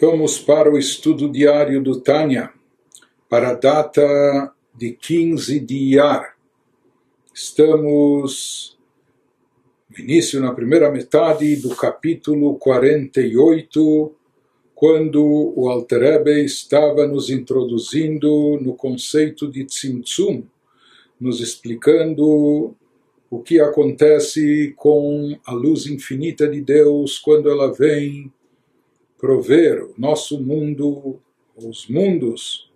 Vamos para o estudo diário do Tânia, para a data de 15 de Iyar. Estamos no início, na primeira metade do capítulo 48, quando o Alter Ebe estava nos introduzindo no conceito de Tzimtzum, nos explicando o que acontece com a luz infinita de Deus quando ela vem prover o nosso mundo, os mundos,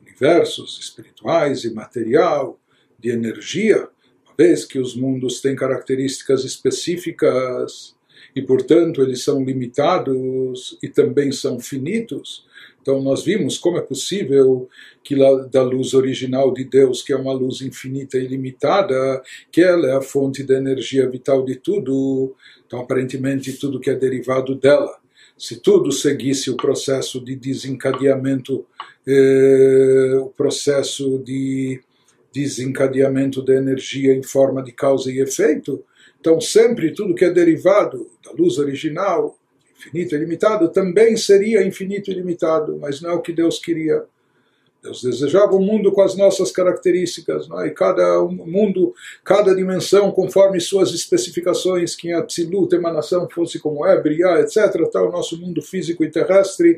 universos espirituais e material, de energia, uma vez que os mundos têm características específicas e, portanto, eles são limitados e também são finitos. Então, nós vimos como é possível que da luz original de Deus, que é uma luz infinita e ilimitada, que ela é a fonte da energia vital de tudo. Então, aparentemente, tudo que é derivado dela se tudo seguisse o processo de desencadeamento, eh, o processo de desencadeamento da energia em forma de causa e efeito, então sempre tudo que é derivado da luz original, infinito e limitado, também seria infinito e limitado, mas não é o que Deus queria. Deus desejava um mundo com as nossas características, não é? e cada mundo, cada dimensão, conforme suas especificações, que a Tzilut, emanação, fosse como é, brilhar, etc., tal, o nosso mundo físico e terrestre,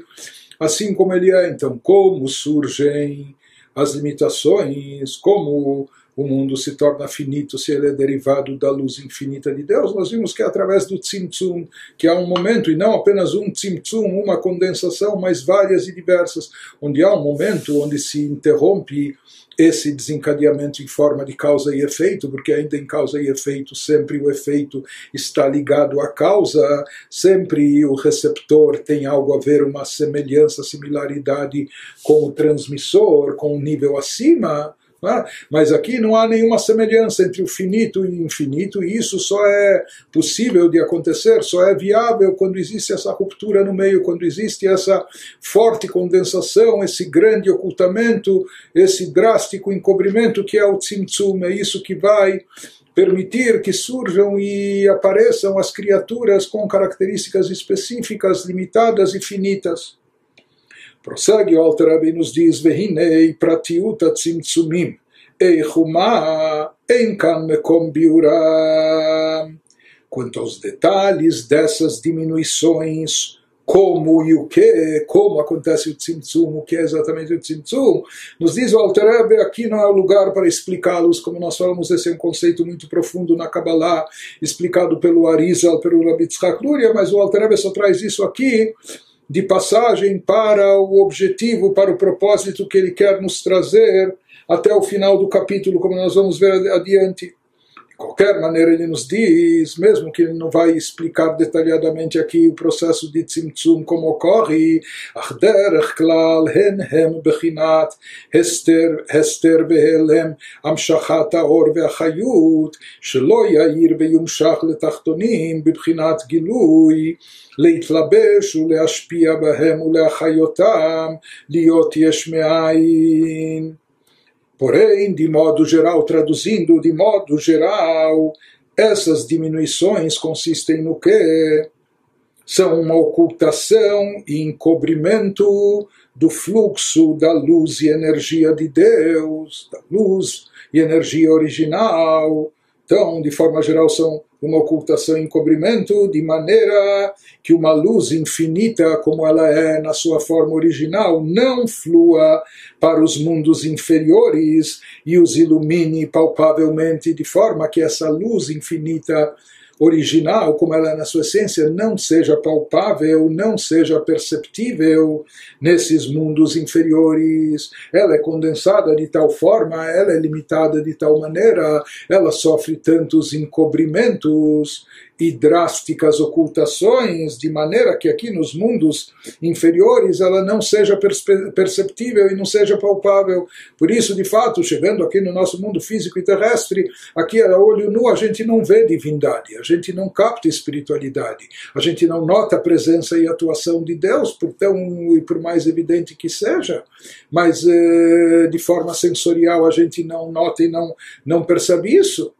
assim como ele é. Então, como surgem as limitações, como o mundo se torna finito se ele é derivado da luz infinita de Deus. Nós vimos que é através do Tzimtzum, que há um momento, e não apenas um Tzimtzum, uma condensação, mas várias e diversas, onde há um momento onde se interrompe esse desencadeamento em forma de causa e efeito, porque ainda em causa e efeito sempre o efeito está ligado à causa, sempre o receptor tem algo a ver, uma semelhança, similaridade com o transmissor, com o nível acima. Mas aqui não há nenhuma semelhança entre o finito e o infinito, e isso só é possível de acontecer, só é viável quando existe essa ruptura no meio, quando existe essa forte condensação, esse grande ocultamento, esse drástico encobrimento que é o Tzimtzum, é isso que vai permitir que surjam e apareçam as criaturas com características específicas, limitadas e finitas. Prossegue o Alter Rebbe nos diz, Vehinei pratiuta tzimtzumim, eichuma, enkan mekom biura. Quanto aos detalhes dessas diminuições, como e o que, como acontece o tzimtzum, o que é exatamente o tzimtzum, nos diz o Alter Rebbe, aqui não o lugar para explicá-los, como nós falamos, esse é um conceito muito profundo na Kabbalah, explicado pelo Arizal, pelo Rabbi Tzchak Luria, mas o Alter Rebbe só traz isso aqui, de passagem para o objetivo, para o propósito que ele quer nos trazer até o final do capítulo, como nós vamos ver adiante qualquer maneira ele nos diz, mesmo que ele não vai explicar detalhadamente aqui o processo de Tzimtzum como ocorre, Achderech klal hen hem bechinat hester hester behelem המשכת האור והחיות שלא יאיר ויומשך לתחתונים בבחינת גילוי להתלבש ולהשפיע בהם ולהחיותם להיות יש מאין Porém, de modo geral, traduzindo de modo geral, essas diminuições consistem no que? São uma ocultação e encobrimento do fluxo da luz e energia de Deus, da luz e energia original. Então, de forma geral, são uma ocultação e encobrimento, de maneira que uma luz infinita, como ela é na sua forma original, não flua para os mundos inferiores e os ilumine palpavelmente, de forma que essa luz infinita original, como ela é na sua essência, não seja palpável, não seja perceptível nesses mundos inferiores. Ela é condensada de tal forma, ela é limitada de tal maneira, ela sofre tantos encobrimentos e drásticas ocultações, de maneira que aqui nos mundos inferiores ela não seja perceptível e não seja palpável. Por isso, de fato, chegando aqui no nosso mundo físico e terrestre, aqui a olho nu a gente não vê divindade, a gente não capta espiritualidade, a gente não nota a presença e atuação de Deus, por tão e por mais evidente que seja, mas eh, de forma sensorial a gente não nota e não, não percebe isso.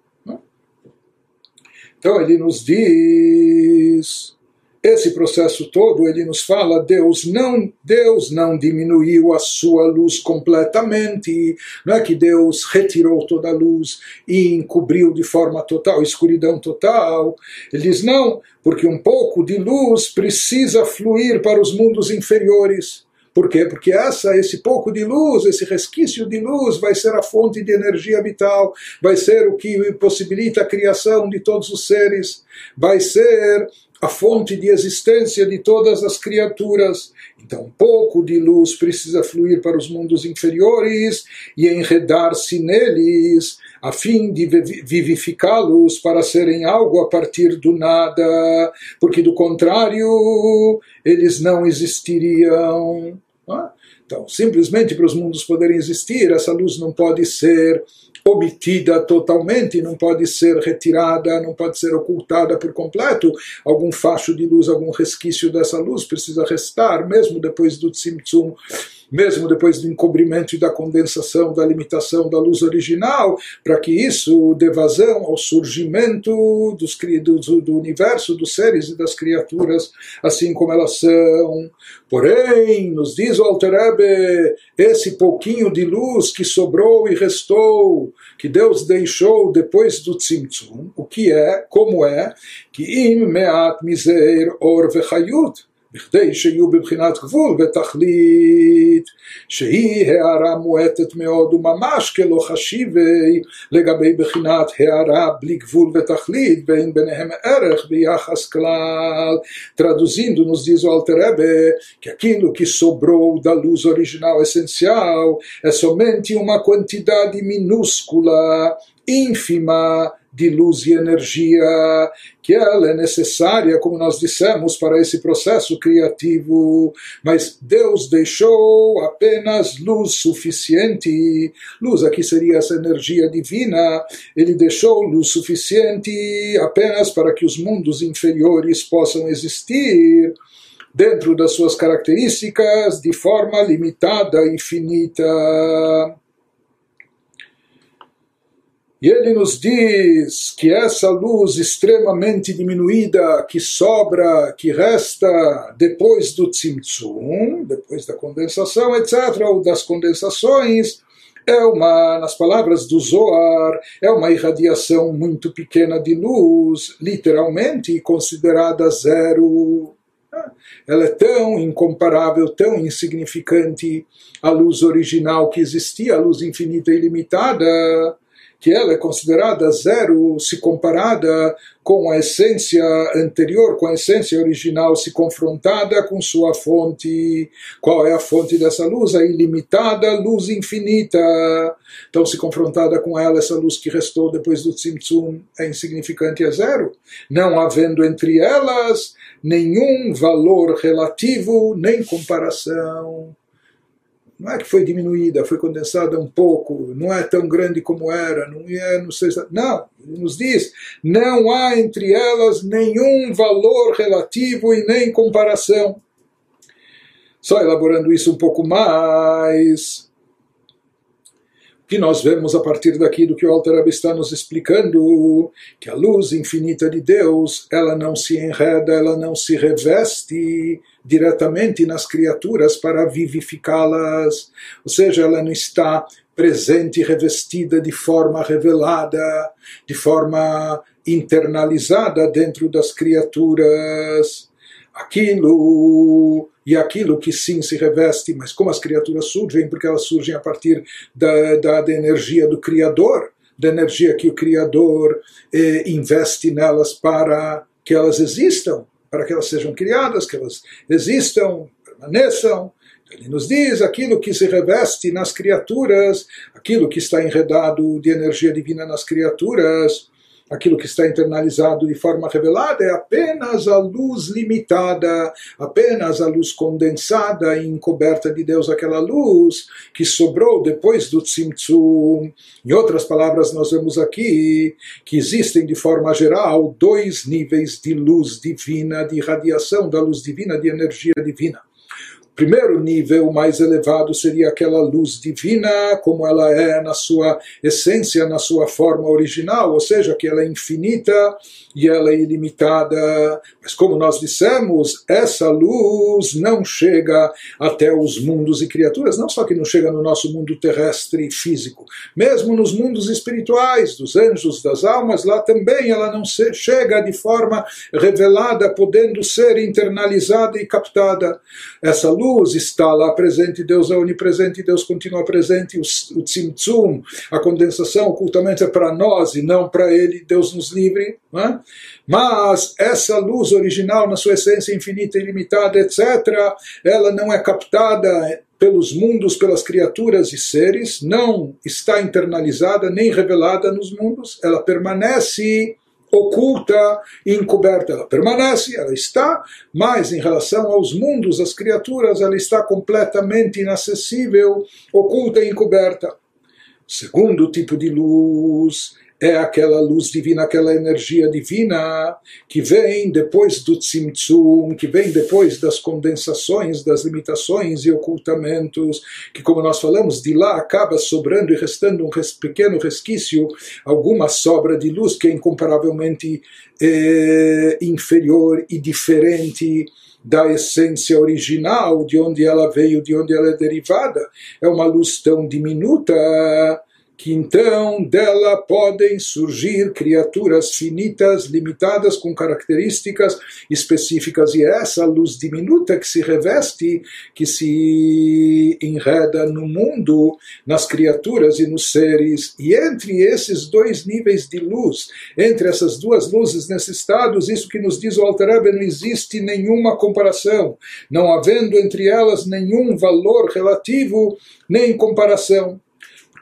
Então ele nos diz esse processo todo, ele nos fala, Deus não, Deus não diminuiu a sua luz completamente, não é que Deus retirou toda a luz e encobriu de forma total, escuridão total. Ele diz não, porque um pouco de luz precisa fluir para os mundos inferiores. Por quê? Porque essa, esse pouco de luz, esse resquício de luz, vai ser a fonte de energia vital, vai ser o que possibilita a criação de todos os seres, vai ser a fonte de existência de todas as criaturas. Então, pouco de luz precisa fluir para os mundos inferiores e enredar-se neles, a fim de vivificá-los para serem algo a partir do nada, porque do contrário, eles não existiriam. Então, simplesmente para os mundos poderem existir, essa luz não pode ser obtida totalmente, não pode ser retirada, não pode ser ocultada por completo. Algum facho de luz, algum resquício dessa luz precisa restar, mesmo depois do Tzimtzum mesmo depois do encobrimento e da condensação, da limitação da luz original, para que isso dê vazão ao surgimento dos, do, do universo, dos seres e das criaturas, assim como elas são. Porém, nos diz o Alterebe, esse pouquinho de luz que sobrou e restou, que Deus deixou depois do Tzimtzum, o que é, como é, que im meat miser or vechayut, בכדי שיהיו בבחינת גבול ותכלית שהיא הערה מועטת מאוד וממש כלא חשיבי לגבי בחינת הערה בלי גבול ותכלית ואין ביניהם ערך ביחס כלל. Traduzindo, nos diz o Alterebe que aquilo que sobrou da luz original essencial é somente uma quantidade minúscula, ínfima, de luz e energia, que ela é necessária, como nós dissemos, para esse processo criativo, mas Deus deixou apenas luz suficiente. Luz aqui seria essa energia divina. Ele deixou luz suficiente apenas para que os mundos inferiores possam existir dentro das suas características de forma limitada e finita. E ele nos diz que essa luz extremamente diminuída que sobra, que resta depois do tzimtzum, depois da condensação, etc., ou das condensações, é uma, nas palavras do Zohar, é uma irradiação muito pequena de luz, literalmente considerada zero. Ela é tão incomparável, tão insignificante à luz original que existia, a luz infinita e ilimitada, que ela é considerada zero se comparada com a essência anterior, com a essência original, se confrontada com sua fonte. Qual é a fonte dessa luz? A ilimitada luz infinita. Então, se confrontada com ela, essa luz que restou depois do Tzimtzum é insignificante, é zero. Não havendo entre elas nenhum valor relativo, nem comparação não é que foi diminuída, foi condensada um pouco, não é tão grande como era, não é, não sei, não, ele nos diz, não há entre elas nenhum valor relativo e nem comparação. Só elaborando isso um pouco mais, que nós vemos a partir daqui do que o Alter está nos explicando, que a luz infinita de Deus, ela não se enreda, ela não se reveste diretamente nas criaturas para vivificá-las, ou seja, ela não está presente e revestida de forma revelada, de forma internalizada dentro das criaturas. Aquilo e aquilo que sim se reveste, mas como as criaturas surgem, porque elas surgem a partir da, da, da energia do Criador, da energia que o Criador eh, investe nelas para que elas existam, para que elas sejam criadas, que elas existam, permaneçam. Ele nos diz aquilo que se reveste nas criaturas, aquilo que está enredado de energia divina nas criaturas, aquilo que está internalizado de forma revelada é apenas a luz limitada, apenas a luz condensada e encoberta de Deus, aquela luz que sobrou depois do Tzimtzum. Em outras palavras, nós vemos aqui que existem de forma geral dois níveis de luz divina, de radiação da luz divina, de energia divina. Primeiro nível mais elevado seria aquela luz divina, como ela é na sua essência, na sua forma original, ou seja, que ela é infinita e ela é ilimitada. Mas como nós dissemos, essa luz não chega até os mundos e criaturas, não só que não chega no nosso mundo terrestre físico, mesmo nos mundos espirituais, dos anjos, das almas, lá também ela não chega de forma revelada, podendo ser internalizada e captada. Essa luz luz está lá presente, Deus é onipresente, Deus continua presente, o, o tzimtzum, a condensação ocultamente é para nós e não para ele, Deus nos livre. É? Mas essa luz original, na sua essência infinita, ilimitada, etc., ela não é captada pelos mundos, pelas criaturas e seres, não está internalizada nem revelada nos mundos, ela permanece oculta e encoberta. Ela permanece, ela está, mas em relação aos mundos, às criaturas, ela está completamente inacessível, oculta e encoberta. Segundo tipo de luz é aquela luz divina, aquela energia divina que vem depois do tzimtzum, que vem depois das condensações, das limitações e ocultamentos, que como nós falamos, de lá acaba sobrando e restando um res, pequeno resquício, alguma sobra de luz que é incomparavelmente é, inferior e diferente da essência original, de onde ela veio, de onde ela é derivada. É uma luz tão diminuta que então dela podem surgir criaturas finitas, limitadas, com características específicas, e é essa luz diminuta que se reveste, que se enreda no mundo, nas criaturas e nos seres, e entre esses dois níveis de luz, entre essas duas luzes nesses estados, isso que nos diz o Alter Rebbe, não existe nenhuma comparação, não havendo entre elas nenhum valor relativo, nem comparação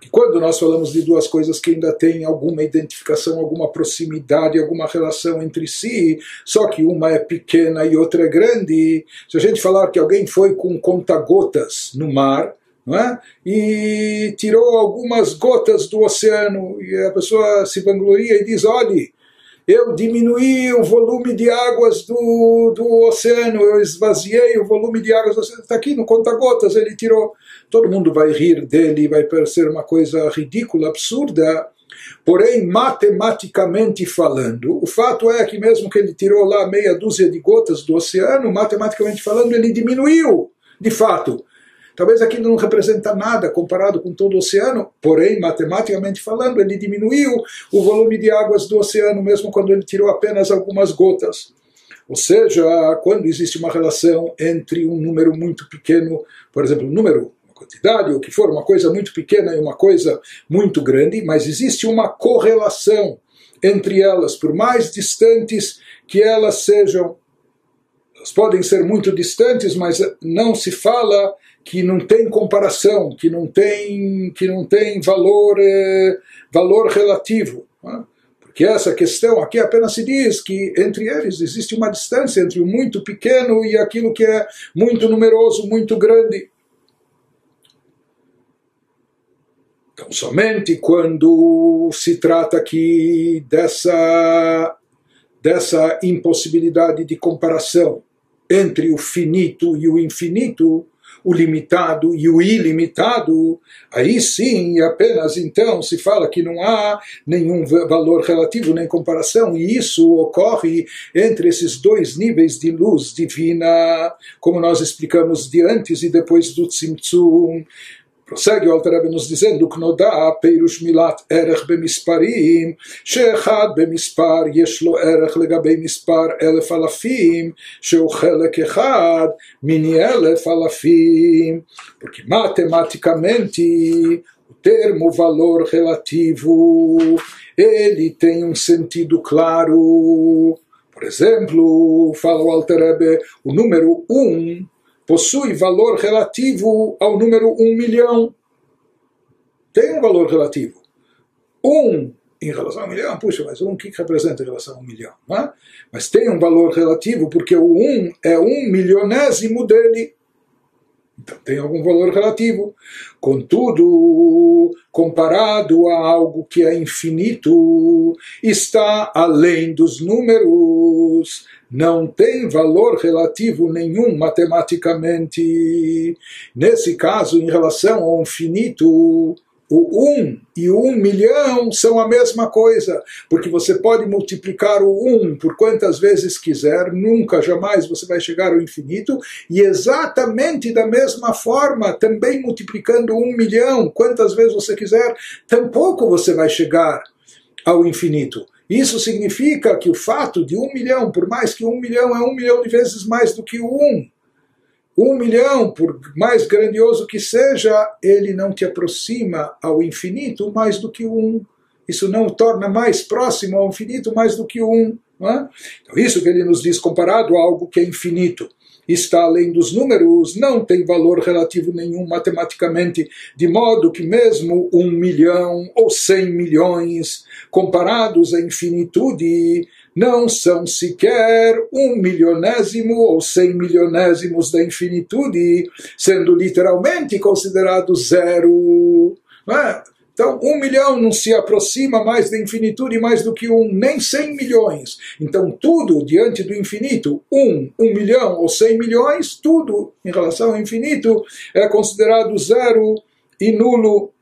quando nós falamos de duas coisas que ainda têm alguma identificação, alguma proximidade, alguma relação entre si, só que uma é pequena e outra é grande, se a gente falar que alguém foi com conta-gotas no mar, é? e tirou algumas gotas do oceano, e a pessoa se vangloria e diz: olhe, eu diminuí o volume de águas do, do oceano, eu esvaziei o volume de águas do oceano. Está aqui no conta-gotas, ele tirou. Todo mundo vai rir dele, vai parecer uma coisa ridícula, absurda. Porém, matematicamente falando, o fato é que mesmo que ele tirou lá meia dúzia de gotas do oceano, matematicamente falando, ele diminuiu, de fato. Talvez aquilo não representa nada comparado com todo o oceano, porém, matematicamente falando, ele diminuiu o volume de águas do oceano, mesmo quando ele tirou apenas algumas gotas. Ou seja, quando existe uma relação entre um número muito pequeno, por exemplo, um número, uma quantidade, ou que for, uma coisa muito pequena e uma coisa muito grande, mas existe uma correlação entre elas, por mais distantes que elas sejam. Elas podem ser muito distantes, mas não se fala que não tem comparação, que não tem, que não tem valor, eh, valor relativo. Né? Porque essa questão aqui apenas se diz que entre eles existe uma distância entre o muito pequeno e aquilo que é muito numeroso, muito grande. Então, somente quando se trata aqui dessa, dessa impossibilidade de comparação entre o finito e o infinito, o limitado e o ilimitado, aí sim, apenas então se fala que não há nenhum valor relativo nem comparação, e isso ocorre entre esses dois níveis de luz divina, como nós explicamos de antes e depois do Tzimtzum. Prossegue o Alter nos dizendo que Nodá Peirush Milat Erech Bemisparim Sheechad Bemispar Yeshlo Erech Legabei Mispar Elef Alafim Sheu Echad Mini Elef Alafim Porque matematicamente o termo valor relativo ele tem um sentido claro. Por exemplo, fala o Alter o número 1 um, possui valor relativo ao número 1 um milhão. Tem um valor relativo. Um em relação a um milhão, puxa, mas um que representa em relação a um milhão? É? Mas tem um valor relativo porque o um é um milionésimo dele. Então tem algum valor relativo. Contudo, comparado a algo que é infinito, está além dos números, não tem valor relativo nenhum matematicamente. Nesse caso, em relação ao infinito, o um e o um milhão são a mesma coisa, porque você pode multiplicar o um por quantas vezes quiser, nunca, jamais você vai chegar ao infinito, e exatamente da mesma forma, também multiplicando um milhão, quantas vezes você quiser, tampouco você vai chegar ao infinito. Isso significa que o fato de um milhão, por mais que um milhão é um milhão de vezes mais do que um, um milhão, por mais grandioso que seja, ele não te aproxima ao infinito mais do que um. Isso não o torna mais próximo ao infinito mais do que um. É? Então, isso que ele nos diz comparado a algo que é infinito está além dos números, não tem valor relativo nenhum matematicamente, de modo que mesmo um milhão ou cem milhões, comparados à infinitude, não são sequer um milionésimo ou cem milionésimos da infinitude, sendo literalmente considerado zero. É? Então, um milhão não se aproxima mais da infinitude mais do que um, nem cem milhões. Então, tudo diante do infinito, um, um milhão ou cem milhões, tudo em relação ao infinito é considerado zero e nulo.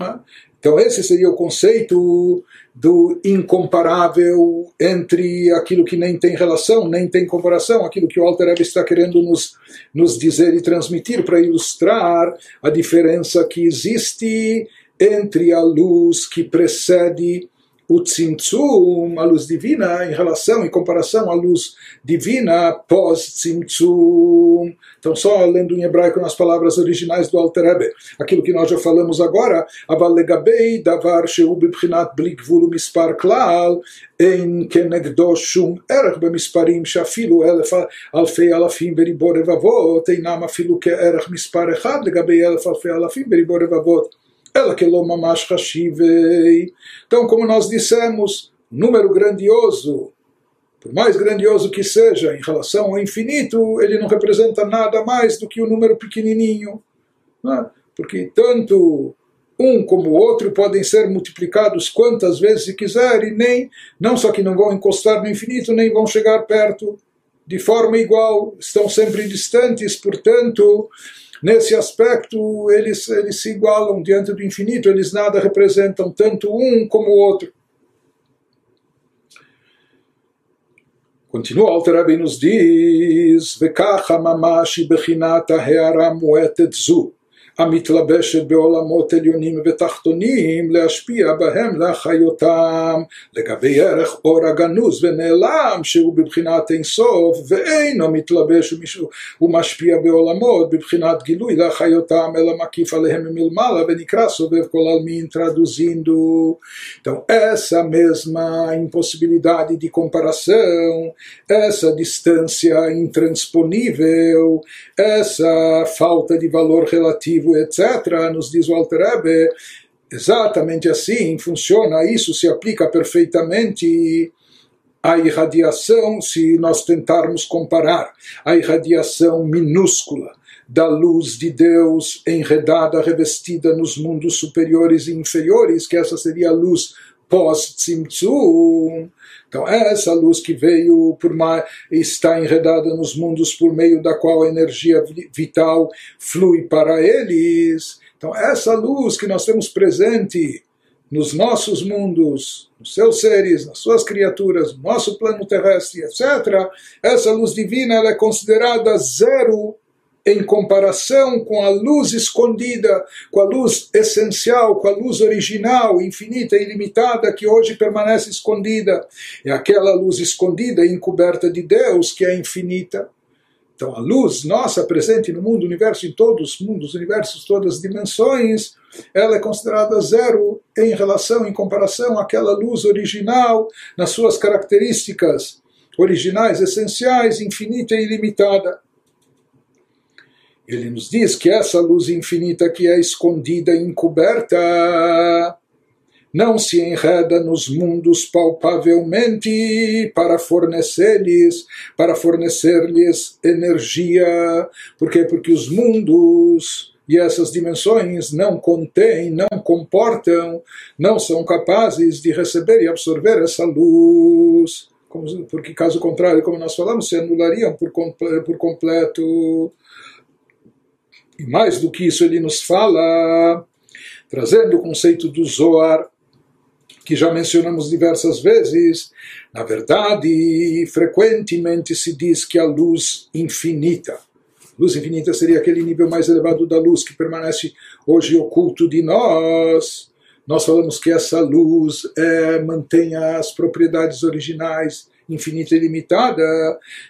É? Então, esse seria o conceito do incomparável entre aquilo que nem tem relação, nem tem comparação, aquilo que o Alter Rebbe está querendo nos, nos dizer e transmitir para ilustrar a diferença que existe entre a luz que precede o Tzimtzum, a luz divina, em relação, em comparação à luz divina pós-Tzimtzum. Então, só lendo em hebraico nas palavras originais do Alter Rebbe, aquilo que nós já falamos agora, Avalegabei davar sheu bibchinat bli gvulu mispar klal, en kenegdo shum erech bemisparim shafilu elef alfei alafim beribor evavot, einam afilu ke erech mispar echad legabei elef alfei alafim beribor evavot ela que mamash hashivei. Então, como nós dissemos, número grandioso, por mais grandioso que seja em relação ao infinito, ele não representa nada mais do que o um número pequenininho. Né? Porque tanto um como o outro podem ser multiplicados quantas vezes quiser e nem, não só que não vão encostar no infinito, nem vão chegar perto de forma igual, estão sempre distantes, portanto, Nesse aspecto, eles, eles se igualam diante do infinito, eles nada representam, tanto um como o outro. Continua Alter Rebbe nos diz: Vekacha mamashi bechinata heara muetet zu. המתלבשת בעולמות עליונים ותחתונים, להשפיע בהם להחיותם, לגבי ערך אור הגנוז ונעלם, שהוא בבחינת אין סוף, ואינו מתלבש ומשפיע בעולמות בבחינת גילוי להחיותם, אלא מקיף עליהם מלמעלה, ונקרא סובב כל עלמין traduzindo. Então, essa mesma impossibilidade de comparação, essa distância intransponível, essa falta de valor relativo etc., nos diz o Alter Rebbe, exatamente assim funciona, isso se aplica perfeitamente à irradiação, se nós tentarmos comparar a irradiação minúscula da luz de Deus enredada, revestida nos mundos superiores e inferiores, que essa seria a luz pós-Tzimtzum. Então, essa luz que veio por mais, está enredada nos mundos por meio da qual a energia vital flui para eles. Então, essa luz que nós temos presente nos nossos mundos, nos seus seres, nas suas criaturas, no nosso plano terrestre, etc., essa luz divina ela é considerada zero em comparação com a luz escondida, com a luz essencial, com a luz original, infinita e ilimitada que hoje permanece escondida. É aquela luz escondida e encoberta de Deus que é infinita. Então a luz nossa presente no mundo, universo, em todos os mundos, universos, todas as dimensões, ela é considerada zero em relação, em comparação àquela luz original, nas suas características originais, essenciais, infinita e ilimitada. Ele nos diz que essa luz infinita que é escondida e encoberta não se enreda nos mundos palpavelmente para fornecer-lhes, para fornecer-lhes energia. Por quê? Porque os mundos e essas dimensões não contêm, não comportam, não são capazes de receber e absorver essa luz. porque caso contrário, como nós falamos, se anulariam por, por completo. E mais do que isso, ele nos fala, trazendo o conceito do Zoar, que já mencionamos diversas vezes, na verdade, frequentemente se diz que a luz infinita, luz infinita seria aquele nível mais elevado da luz que permanece hoje oculto de nós. Nós falamos que essa luz é, mantém as propriedades originais, infinita e limitada.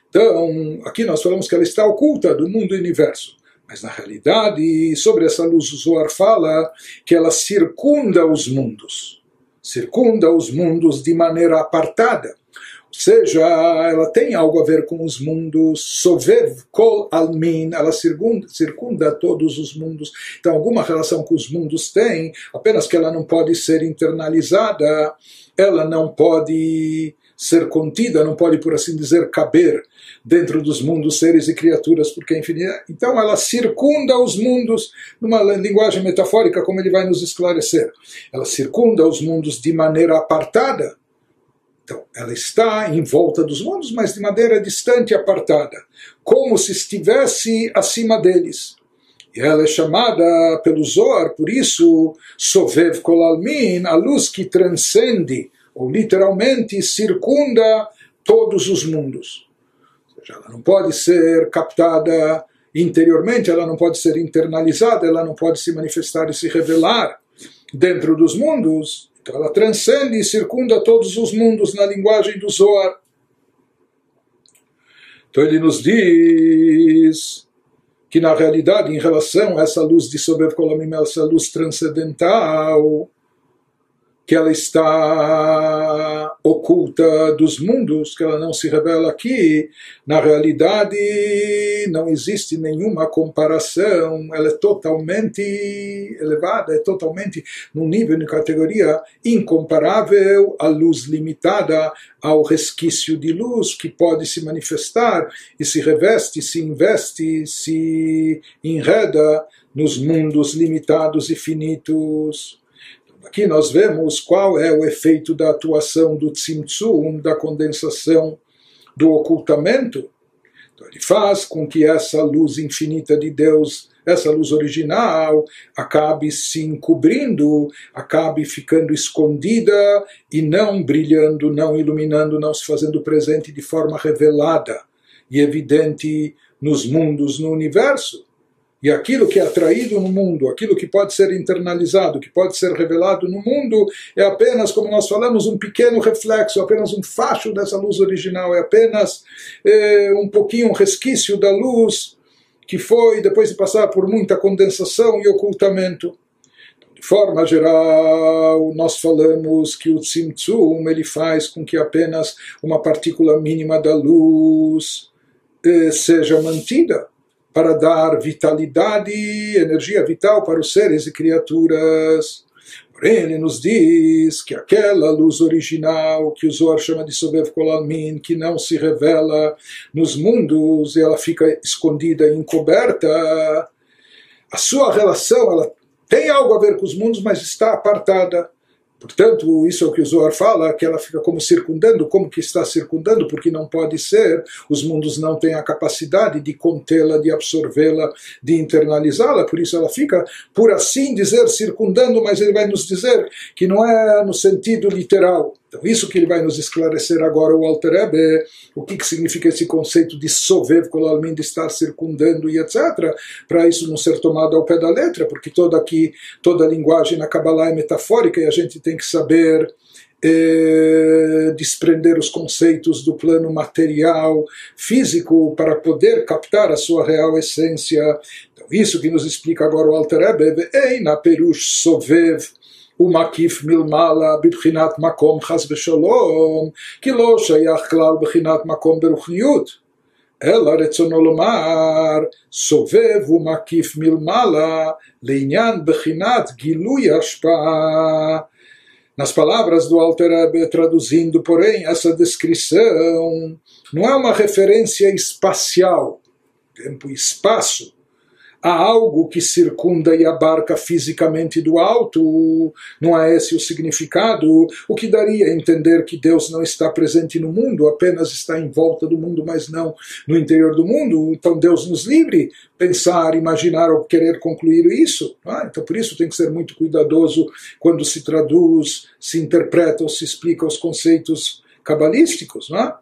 Então, aqui nós falamos que ela está oculta do mundo e universo. Mas na realidade, sobre essa luz, o Zohar fala que ela circunda os mundos. Circunda os mundos de maneira apartada. Seja, ela tem algo a ver com os mundos, Sovev Kol Almin, ela circunda, circunda todos os mundos, então alguma relação com os mundos tem, apenas que ela não pode ser internalizada, ela não pode ser contida, não pode, por assim dizer, caber dentro dos mundos, seres e criaturas, porque infinita. Então ela circunda os mundos, numa linguagem metafórica, como ele vai nos esclarecer. Ela circunda os mundos de maneira apartada, então, ela está em volta dos mundos, mas de maneira distante e apartada, como se estivesse acima deles. E ela é chamada pelo Zohar, por isso, Sovev Kolalmin, a luz que transcende, ou literalmente circunda todos os mundos. Ela não pode ser captada interiormente, ela não pode ser internalizada, ela não pode se manifestar e se revelar dentro dos mundos, então ela transcende e circunda todos os mundos na linguagem do Zohar. Então ele nos diz que na realidade, em relação a essa luz de Sobev Kolamim, essa luz transcendental, que ela está oculta dos mundos, que ela não se revela aqui, na realidade não existe nenhuma comparação, ela é totalmente elevada, é totalmente num nível de categoria incomparável à luz limitada, ao resquício de luz que pode se manifestar e se reveste, se investe, se enreda nos mundos limitados e finitos. Aqui nós vemos qual é o efeito da atuação do tzimtzum, da condensação, do ocultamento. Então ele faz com que essa luz infinita de Deus, essa luz original, acabe se encobrindo, acabe ficando escondida e não brilhando, não iluminando, não se fazendo presente de forma revelada e evidente nos mundos, no universo. E aquilo que é atraído no mundo, aquilo que pode ser internalizado, que pode ser revelado no mundo, é apenas, como nós falamos, um pequeno reflexo, apenas um facho dessa luz original, é apenas é, um pouquinho, um resquício da luz que foi, depois de passar por muita condensação e ocultamento. De forma geral, nós falamos que o Tzimtzum ele faz com que apenas uma partícula mínima da luz eh, seja mantida para dar vitalidade, energia vital para os seres e criaturas. Porém, ele nos diz que aquela luz original, que o Zohar chama de Sobev Kolalmin, que não se revela nos mundos, e ela fica escondida e encoberta, a sua relação ela tem algo a ver com os mundos, mas está apartada. Portanto, isso é o que o Zohar fala, que ela fica como circundando, como que está circundando, porque não pode ser, os mundos não têm a capacidade de contê-la, de absorvê-la, de internalizá-la, por isso ela fica, por assim dizer, circundando, mas ele vai nos dizer que não é no sentido literal. Então, isso que ele vai nos esclarecer agora, o Alter Ebe, o que, que significa esse conceito de sovev kolalmin, de estar circundando e etc., para isso não ser tomado ao pé da letra, porque toda aqui, toda a linguagem na Kabbalah é metafórica e a gente tem que saber eh, desprender os conceitos do plano material, físico, para poder captar a sua real essência. Então, isso que nos explica agora o Alter Ebe, Eina Perush Sovev, ומקיף מלמעלה בבחינת מקום חס ושלום, כי לא שייך כלל בחינת מקום ברוחניות. אלא רצונו לומר, סובב ומקיף מלמעלה לעניין בחינת גילוי השפעה. Nas palavras do Alter Rebbe, traduzindo, porém, essa descrição não é uma referência espacial, tempo e espaço, há algo que circunda e abarca fisicamente do alto, não é esse o significado, o que daria a entender que Deus não está presente no mundo, apenas está em volta do mundo, mas não no interior do mundo. Então Deus nos livre pensar, imaginar ou querer concluir isso. É? Então por isso tem que ser muito cuidadoso quando se traduz, se interpreta ou se explica os conceitos cabalísticos. Não é?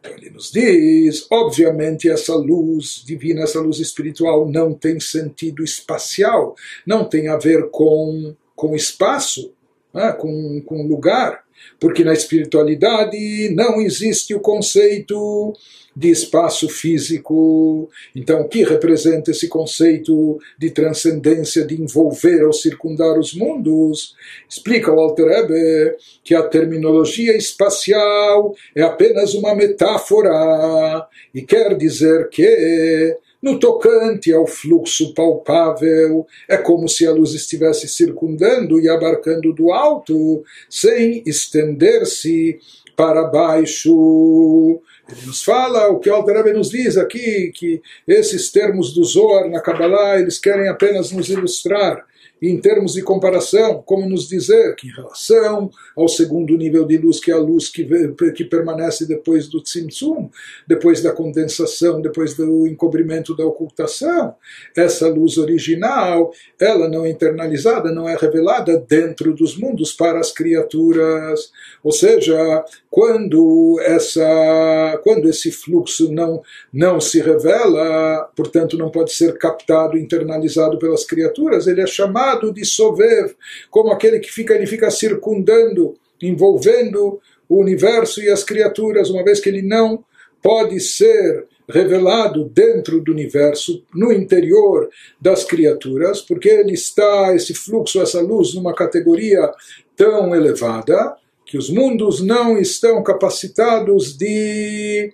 Então ele nos diz, obviamente essa luz divina, essa luz espiritual não tem sentido espacial, não tem a ver com, com espaço, né, com, com lugar, porque na espiritualidade não existe o conceito de espaço físico. Então, o que representa esse conceito de transcendência, de envolver ou circundar os mundos? Explica o Alter Ebe que a terminologia espacial é apenas uma metáfora e quer dizer que no tocante ao fluxo palpável, é como se a luz estivesse circundando e abarcando do alto, sem estender-se para baixo. Ele nos fala, o que o nos diz aqui, que esses termos do Zohar na Kabbalah, eles querem apenas nos ilustrar em termos de comparação, como nos dizer que em relação ao segundo nível de luz, que é a luz que, que permanece depois do Tzimtzum, depois da condensação, depois do encobrimento da ocultação, essa luz original, ela não é internalizada, não é revelada dentro dos mundos para as criaturas. Ou seja, quando, essa, quando esse fluxo não, não se revela, portanto não pode ser captado, internalizado pelas criaturas, ele é chamado chamado de sover, como aquele que fica, ele fica circundando, envolvendo o universo e as criaturas, uma vez que ele não pode ser revelado dentro do universo, no interior das criaturas, porque ele está, esse fluxo, essa luz, numa categoria tão elevada que os mundos não estão capacitados de,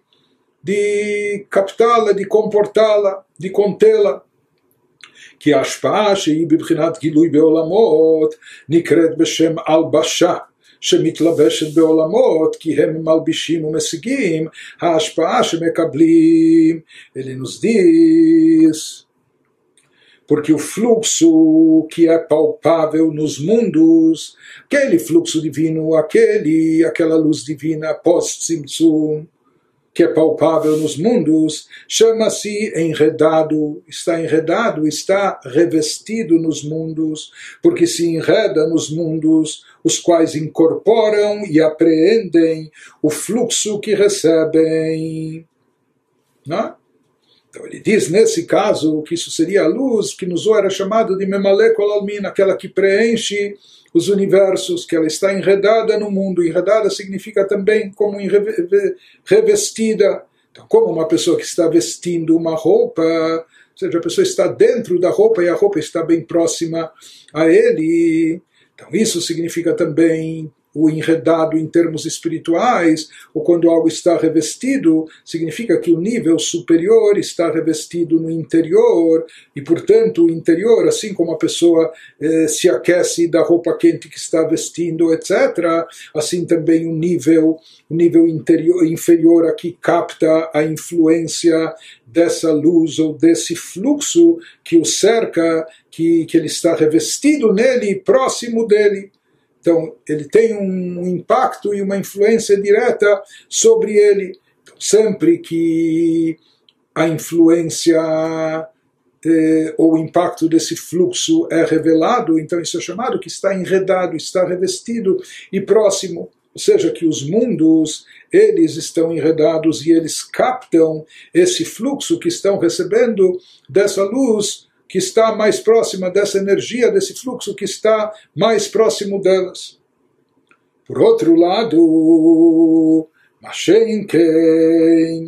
de captá-la, de comportá-la, de contê-la כי ההשפעה שהיא בבחינת גילוי בעולמות נקראת בשם הלבשה שמתלבשת בעולמות כי הם מלבישים ומשיגים ההשפעה שמקבלים ele nos diz porque o fluxo que é palpável nos mundos, aquele fluxo divino, aquele, aquela luz divina pós-Tzimtzum, que é palpável nos mundos, chama-se enredado, está enredado, está revestido nos mundos, porque se enreda nos mundos, os quais incorporam e apreendem o fluxo que recebem. Não? Então ele diz nesse caso que isso seria a luz, que nos era chamado de Memalekol Almin, aquela que preenche os universos, que ela está enredada no mundo. Enredada significa também como revestida. Então, como uma pessoa que está vestindo uma roupa, ou seja, a pessoa está dentro da roupa e a roupa está bem próxima a ele. Então, isso significa também o enredado em termos espirituais, ou quando algo está revestido, significa que o nível superior está revestido no interior, e portanto o interior, assim como a pessoa eh, se aquece da roupa quente que está vestindo, etc., assim também o nível, o nível interior, inferior aqui capta a influência dessa luz ou desse fluxo que o cerca, que, que ele está revestido nele, próximo dele. Então, ele tem um impacto e uma influência direta sobre ele. Sempre que a influência eh, ou o impacto desse fluxo é revelado, então isso é chamado que está enredado, está revestido e próximo. Ou seja, que os mundos, eles estão enredados e eles captam esse fluxo que estão recebendo dessa luz que está mais próxima dessa energia, desse fluxo que está mais próximo delas. Por outro lado, Mashenken,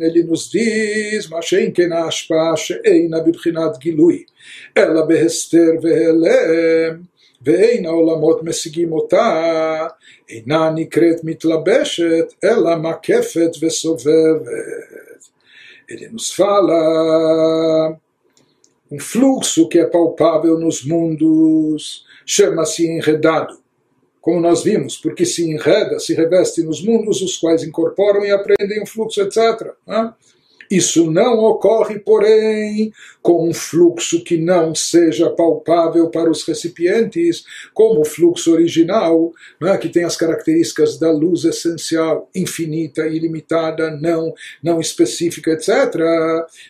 ele nos diz, Mashenken ashpa she'eina bibchinat gilui, ela behester vehelem, ואין העולמות משיגים אותה, אינה נקראת מתלבשת, אלא מקפת וסובבת. Ele nos fala um fluxo que é palpável nos mundos, chama-se enredado. Como nós vimos, porque se enreda, se reveste nos mundos, os quais incorporam e aprendem o fluxo, etc. Né? Isso não ocorre, porém, com um fluxo que não seja palpável para os recipientes, como o fluxo original, é? que tem as características da luz essencial, infinita, ilimitada, não, não específica, etc.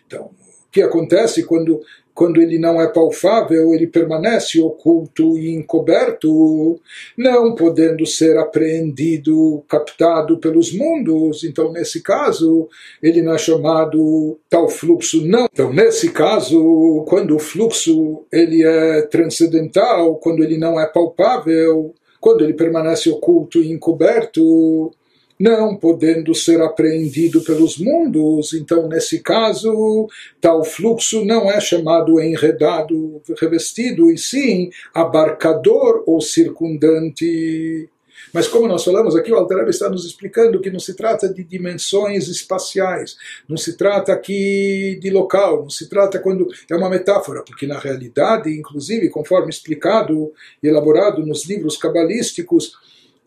Então, o que acontece quando quando ele não é palpável, ele permanece oculto e encoberto, não podendo ser apreendido, captado pelos mundos. Então, nesse caso, ele não é chamado tal fluxo, não. Então, nesse caso, quando o fluxo ele é transcendental, quando ele não é palpável, quando ele permanece oculto e encoberto, não podendo ser apreendido pelos mundos, então nesse caso tal fluxo não é chamado enredado, revestido, e sim abarcador ou circundante. Mas como nós falamos aqui, o Altareb está nos explicando que não se trata de dimensões espaciais, não se trata aqui de local, não se trata quando é uma metáfora, porque na realidade, inclusive, conforme explicado e elaborado nos livros cabalísticos,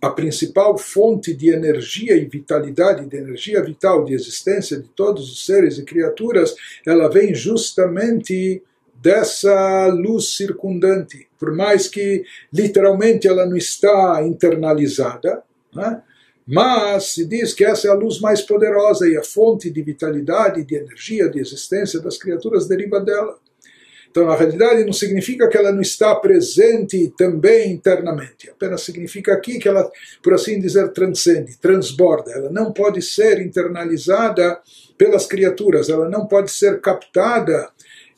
a principal fonte de energia e vitalidade, de energia vital, de existência de todos os seres e criaturas, ela vem justamente dessa luz circundante. Por mais que literalmente ela não está internalizada, né? mas se diz que essa é a luz mais poderosa e a fonte de vitalidade, de energia, de existência das criaturas deriva dela. Então, na realidade, não significa que ela não está presente também internamente. Apenas significa aqui que ela, por assim dizer, transcende, transborda. Ela não pode ser internalizada pelas criaturas, ela não pode ser captada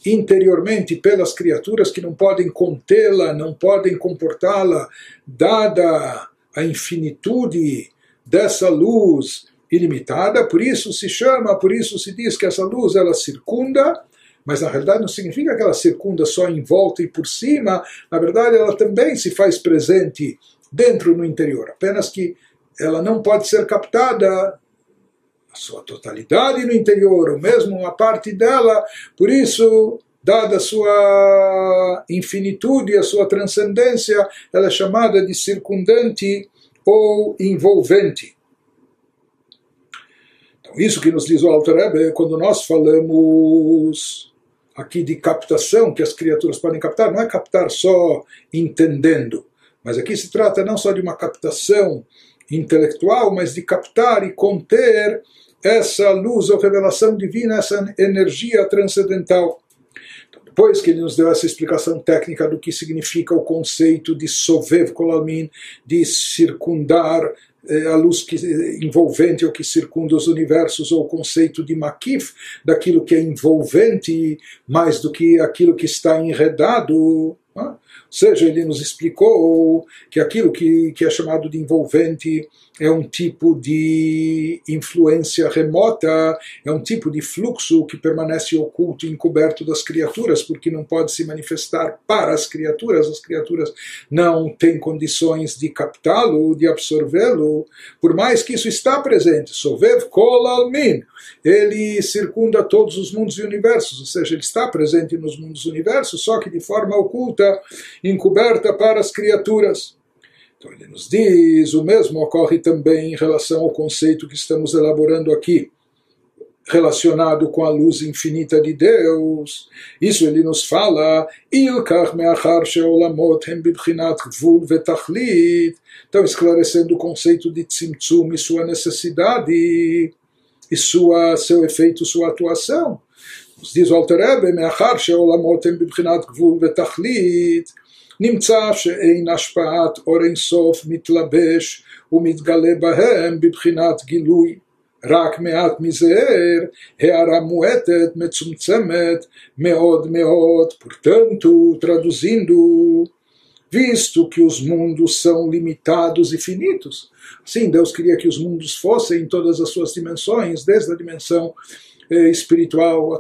interiormente pelas criaturas que não podem contê-la, não podem comportá-la, dada a infinitude dessa luz ilimitada, por isso se chama, por isso se diz que essa luz ela circunda mas na realidade não significa que ela circunda só em volta e por cima, na verdade ela também se faz presente dentro no interior, apenas que ela não pode ser captada. A sua totalidade no interior, ou mesmo uma parte dela, por isso, dada a sua infinitude, a sua transcendência, ela é chamada de circundante ou envolvente. Então, isso que nos diz o Alter Rebbe, quando nós falamos aqui de captação que as criaturas podem captar, não é captar só entendendo, mas aqui se trata não só de uma captação intelectual, mas de captar e conter essa luz ou revelação divina, essa energia transcendental. Depois que ele nos deu essa explicação técnica do que significa o conceito de sovev kolalmin, de circundar a luz que, envolvente ou que circunda os universos, ou o conceito de Makif, daquilo que é envolvente mais do que aquilo que está enredado. Ou seja, ele nos explicou que aquilo que, que é chamado de envolvente é um tipo de influência remota, é um tipo de fluxo que permanece oculto e encoberto das criaturas, porque não pode se manifestar para as criaturas, as criaturas não têm condições de captá-lo, de absorvê-lo, por mais que isso está presente. Sovev kol almin, ele circunda todos os mundos e universos, ou seja, ele está presente nos mundos e universos, só que de forma oculta, encoberta para as criaturas. Então ele nos diz, o mesmo ocorre também em relação ao conceito que estamos elaborando aqui, relacionado com a luz infinita de Deus. Isso ele nos fala, então esclarecendo o conceito de tzimtzum e sua necessidade e sua, seu efeito, sua atuação. Nos diz o Alter Rebbe, מאחר שהעולמות הם בבחינת גבול ותכלית, נמצא שאין השפעת אור אינסוף מתלבש ומתגלה בהם בבחינת גילוי. רק מעט מזער, הערה מועטת, מצומצמת, מאוד מאוד. Portanto, traduzindo, visto que os mundos são limitados e finitos, sim, Deus queria que os mundos fossem em todas as suas dimensões, desde a dimensão eh, espiritual,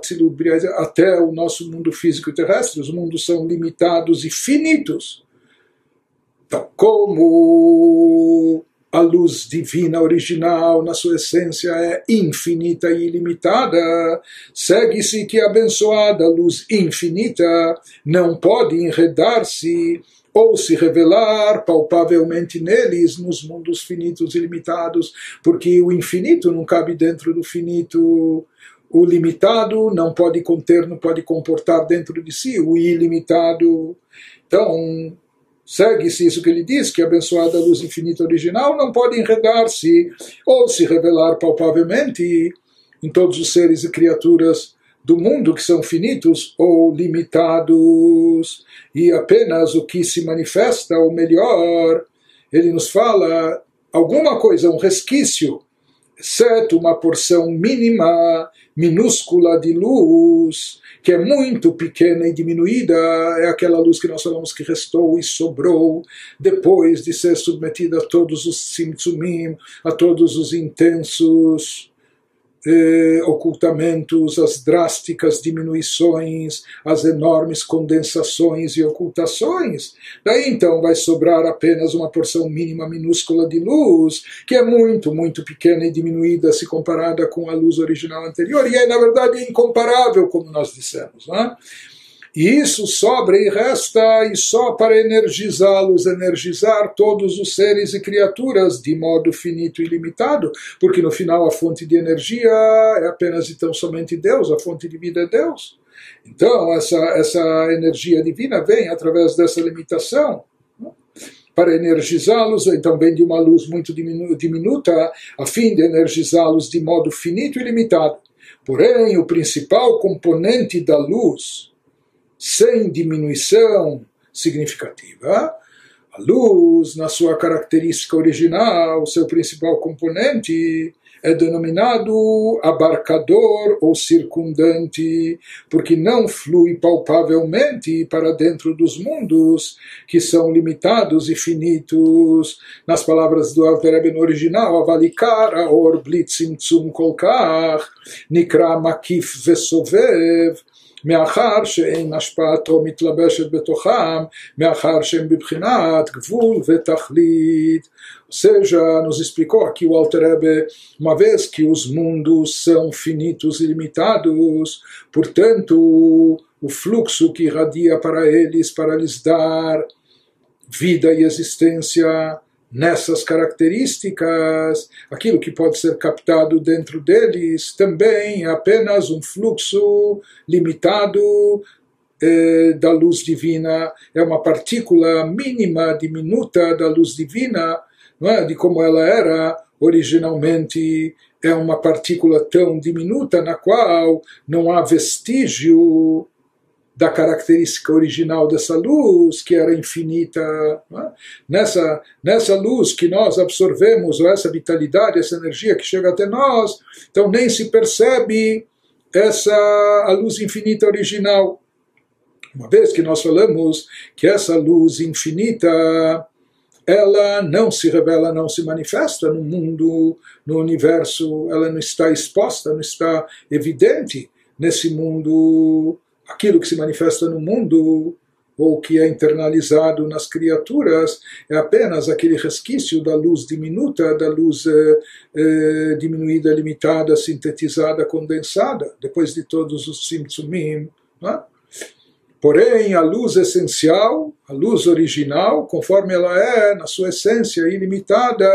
até o nosso mundo físico e terrestre. Os mundos são limitados e finitos. Então, como a luz divina original, na sua essência, é infinita e ilimitada, segue-se que a abençoada luz infinita não pode enredar-se ou se revelar palpavelmente neles, nos mundos finitos e limitados, porque o infinito não cabe dentro do finito, o limitado não pode conter, não pode comportar dentro de si o ilimitado. Então, segue-se isso que ele diz, que a abençoada luz infinita original não pode enredar-se ou se revelar palpavelmente em todos os seres e criaturas do mundo que são finitos ou limitados, e apenas o que se manifesta, ou melhor, ele nos fala alguma coisa, um resquício, exceto uma porção mínima, minúscula de luz, que é muito pequena e diminuída, é aquela luz que nós falamos que restou e sobrou depois de ser submetida a todos os simtsumim, a todos os intensos eh, ocultamentos, as drásticas diminuições, as enormes condensações e ocultações. Daí então vai sobrar apenas uma porção mínima minúscula de luz, que é muito, muito pequena e diminuída se comparada com a luz original anterior, e é na verdade incomparável, como nós dissemos. Não é? E isso sobra e resta, e só para energizá-los, energizar todos os seres e criaturas de modo finito e limitado, porque no final a fonte de energia é apenas e tão somente Deus, a fonte de vida é Deus. Então, essa, essa energia divina vem através dessa limitação né? para energizá-los, então vem de uma luz muito diminuta, a fim de energizá-los de modo finito e limitado. Porém, o principal componente da luz, sem diminuição significativa. A luz, na sua característica original, seu principal componente, é denominado abarcador ou circundante, porque não flui palpavelmente para dentro dos mundos que são limitados e finitos. Nas palavras do Alter no original, avalikar aor blitzim tzum kolkar, nikra makif vesovev, מאחר שאין השפעתו מתלבשת בתוכם, מאחר שהם בבחינת גבול ותכלית. Ou seja, nos explicou aqui o Alter Rebbe, uma vez que os mundos são finitos e limitados, portanto, o fluxo que irradia para eles, para lhes dar vida e existência, nessas características, aquilo que pode ser captado dentro deles também é apenas um fluxo limitado eh, da luz divina, é uma partícula mínima, diminuta da luz divina, é? de como ela era originalmente, é uma partícula tão diminuta na qual não há vestígio da característica original dessa luz, que era infinita. É? Nessa, nessa luz que nós absorvemos, ou essa vitalidade, essa energia que chega até nós, então nem se percebe essa a luz infinita original. Uma vez que nós falamos que essa luz infinita ela não se revela, não se manifesta no mundo, no universo, ela não está exposta, não está evidente nesse mundo aquilo que se manifesta no mundo ou que é internalizado nas criaturas é apenas aquele resquício da luz diminuta, da luz eh, eh, diminuída, limitada, sintetizada, condensada, depois de todos os simtsumim. Não é? Porém, a luz essencial, a luz original, conforme ela é, na sua essência ilimitada,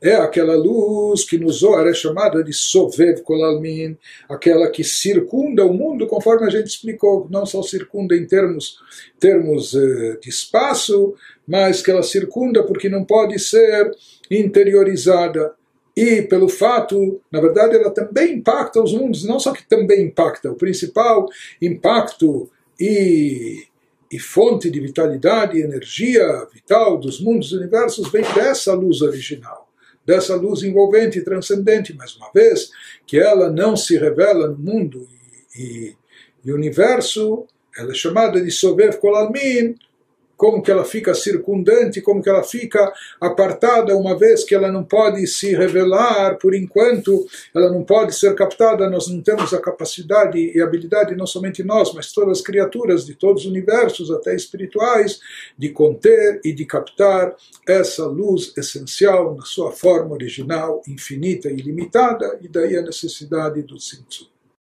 é aquela luz que no Zohar é chamada de Sovev Kolalmin, aquela que circunda o mundo, conforme a gente explicou, não só circunda em termos, termos eh, de espaço, mas que ela circunda porque não pode ser interiorizada. E pelo fato, na verdade, ela também impacta os mundos, não só que também impacta, o principal impacto e, e fonte de vitalidade e energia vital dos mundos e universos vem dessa luz original, dessa luz envolvente e transcendente, mais uma vez, que ela não se revela no mundo e, e, e universo, ela é chamada de Sovev Kolalmin, como que ela fica circundante, como que ela fica apartada, uma vez que ela não pode se revelar por enquanto, ela não pode ser captada, nós não temos a capacidade e habilidade, não somente nós, mas todas as criaturas de todos os universos, até espirituais, de conter e de captar essa luz essencial na sua forma original, infinita e ilimitada, e daí a necessidade do Sintsu.